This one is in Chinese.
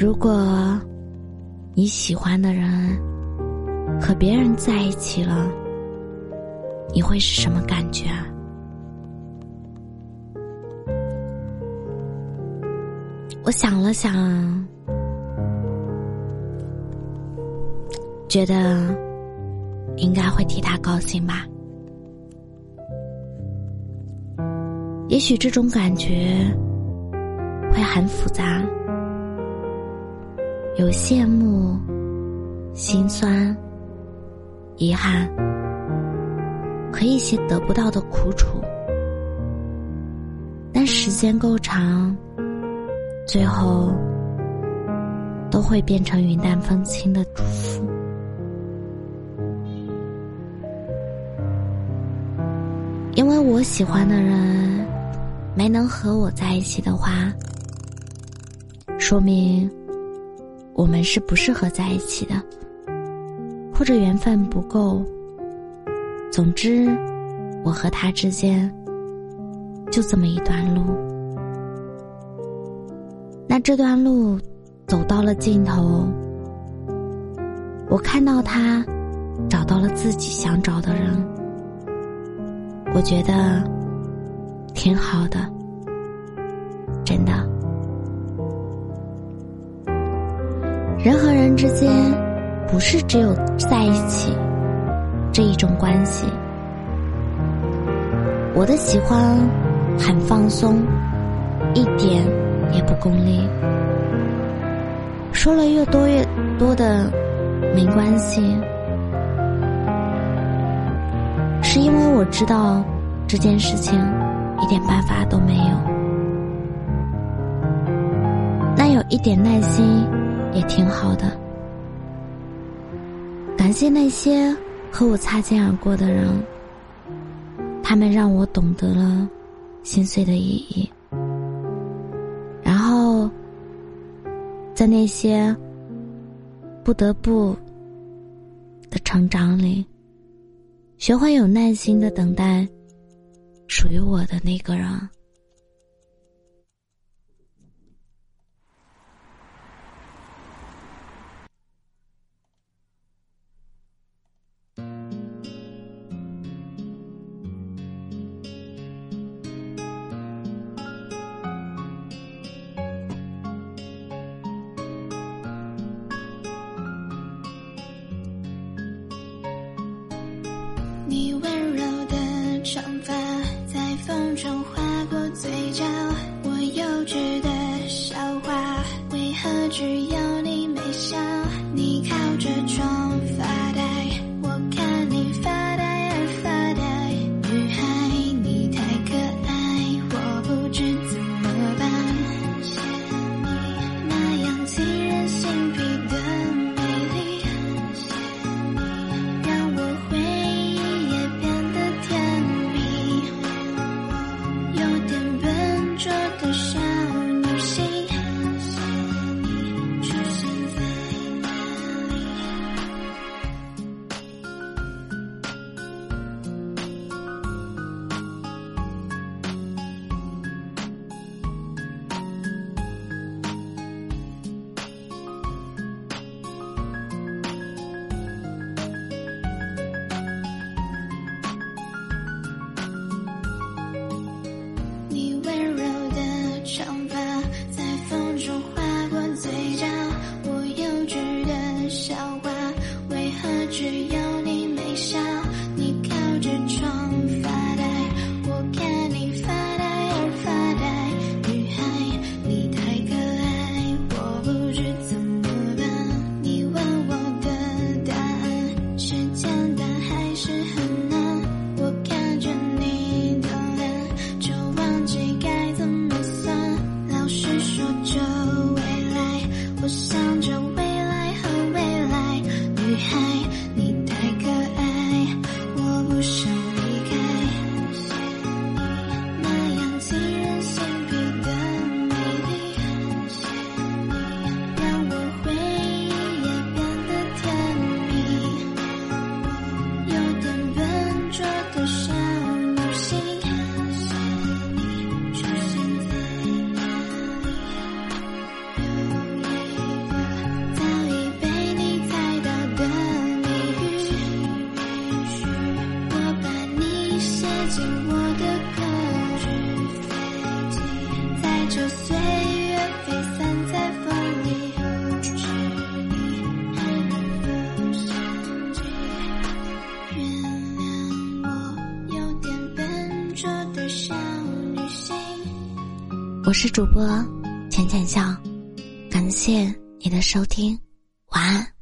如果你喜欢的人和别人在一起了，你会是什么感觉啊？我想了想，觉得应该会替他高兴吧。也许这种感觉会很复杂。有羡慕、心酸、遗憾，和一些得不到的苦楚，但时间够长，最后都会变成云淡风轻的祝福。因为我喜欢的人没能和我在一起的话，说明。我们是不适合在一起的，或者缘分不够。总之，我和他之间就这么一段路。那这段路走到了尽头，我看到他找到了自己想找的人，我觉得挺好的，之间，不是只有在一起这一种关系。我的喜欢很放松，一点也不功利。说了越多越多的没关系，是因为我知道这件事情一点办法都没有。那有一点耐心。也挺好的，感谢那些和我擦肩而过的人，他们让我懂得了心碎的意义。然后，在那些不得不的成长里，学会有耐心的等待属于我的那个人。你温柔的长发在风中划过嘴角，我幼稚的笑话，为何只有说的小女心我是主播浅浅笑感谢你的收听晚安。